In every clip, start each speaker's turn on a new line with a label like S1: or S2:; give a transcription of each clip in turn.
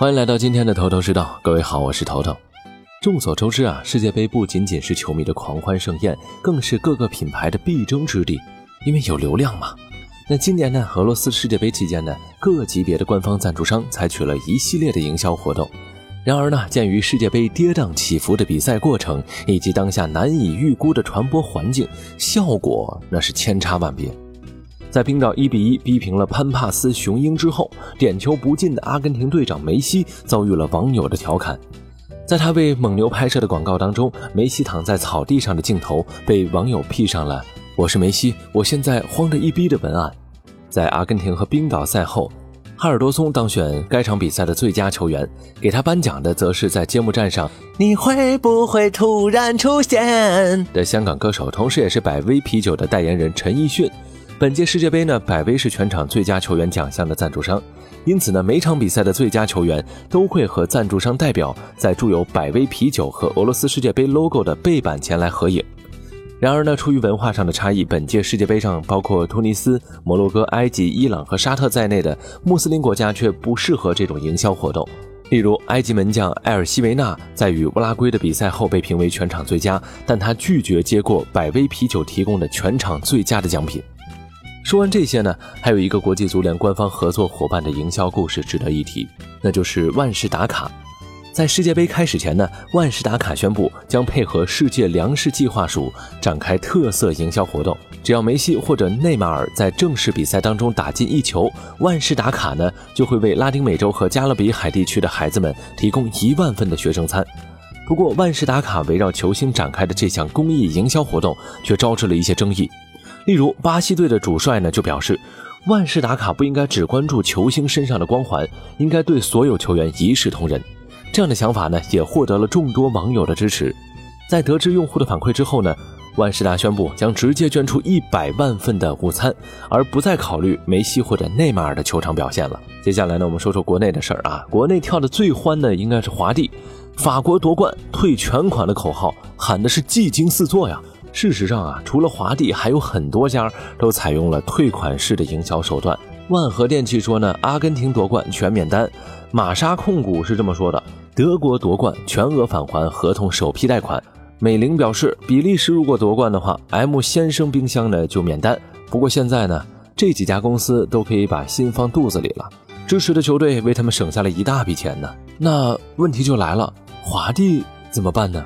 S1: 欢迎来到今天的头头是道，各位好，我是头头。众所周知啊，世界杯不仅仅是球迷的狂欢盛宴，更是各个品牌的必争之地，因为有流量嘛。那今年呢，俄罗斯世界杯期间呢，各级别的官方赞助商采取了一系列的营销活动。然而呢，鉴于世界杯跌宕起伏的比赛过程，以及当下难以预估的传播环境，效果那是千差万别。在冰岛一比一逼平了潘帕斯雄鹰之后，点球不进的阿根廷队长梅西遭遇了网友的调侃。在他为蒙牛拍摄的广告当中，梅西躺在草地上的镜头被网友 P 上了“我是梅西，我现在慌得一逼”的文案。在阿根廷和冰岛赛后，哈尔多松当选该场比赛的最佳球员，给他颁奖的则是在揭幕战上“你会不会突然出现”的香港歌手，同时也是百威啤酒的代言人陈奕迅。本届世界杯呢，百威是全场最佳球员奖项的赞助商，因此呢，每场比赛的最佳球员都会和赞助商代表在注有百威啤酒和俄罗斯世界杯 logo 的背板前来合影。然而呢，出于文化上的差异，本届世界杯上包括突尼斯、摩洛哥、埃及、伊朗和沙特在内的穆斯林国家却不适合这种营销活动。例如，埃及门将埃尔西维纳在与乌拉圭的比赛后被评为全场最佳，但他拒绝接过百威啤酒提供的全场最佳的奖品。说完这些呢，还有一个国际足联官方合作伙伴的营销故事值得一提，那就是万事达卡。在世界杯开始前呢，万事达卡宣布将配合世界粮食计划署展开特色营销活动。只要梅西或者内马尔在正式比赛当中打进一球，万事达卡呢就会为拉丁美洲和加勒比海地区的孩子们提供一万份的学生餐。不过，万事达卡围绕球星展开的这项公益营销活动却招致了一些争议。例如，巴西队的主帅呢就表示，万事达卡不应该只关注球星身上的光环，应该对所有球员一视同仁。这样的想法呢也获得了众多网友的支持。在得知用户的反馈之后呢，万事达宣布将直接捐出一百万份的午餐，而不再考虑梅西或者内马尔的球场表现了。接下来呢，我们说说国内的事儿啊，国内跳的最欢的应该是华帝，法国夺冠退全款的口号喊的是技惊四座呀。事实上啊，除了华帝，还有很多家都采用了退款式的营销手段。万和电器说呢，阿根廷夺冠全免单；玛莎控股是这么说的，德国夺冠全额返还合同首批贷款。美菱表示，比利时如果夺冠的话，M 先生冰箱呢就免单。不过现在呢，这几家公司都可以把心放肚子里了，支持的球队为他们省下了一大笔钱呢。那问题就来了，华帝怎么办呢？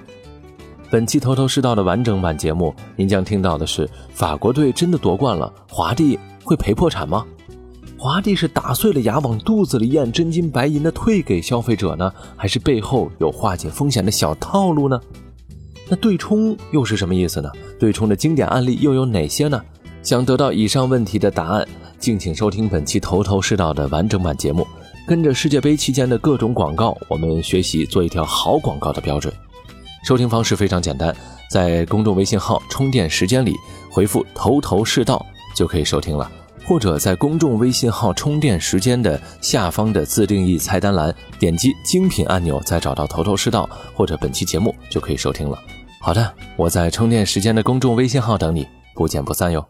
S1: 本期头头是道的完整版节目，您将听到的是：法国队真的夺冠了，华帝会赔破产吗？华帝是打碎了牙往肚子里咽真金白银的退给消费者呢，还是背后有化解风险的小套路呢？那对冲又是什么意思呢？对冲的经典案例又有哪些呢？想得到以上问题的答案，敬请收听本期头头是道的完整版节目，跟着世界杯期间的各种广告，我们学习做一条好广告的标准。收听方式非常简单，在公众微信号“充电时间”里回复“头头是道”就可以收听了，或者在公众微信号“充电时间”的下方的自定义菜单栏点击精品按钮，再找到“头头是道”或者本期节目就可以收听了。好的，我在充电时间的公众微信号等你，不见不散哟。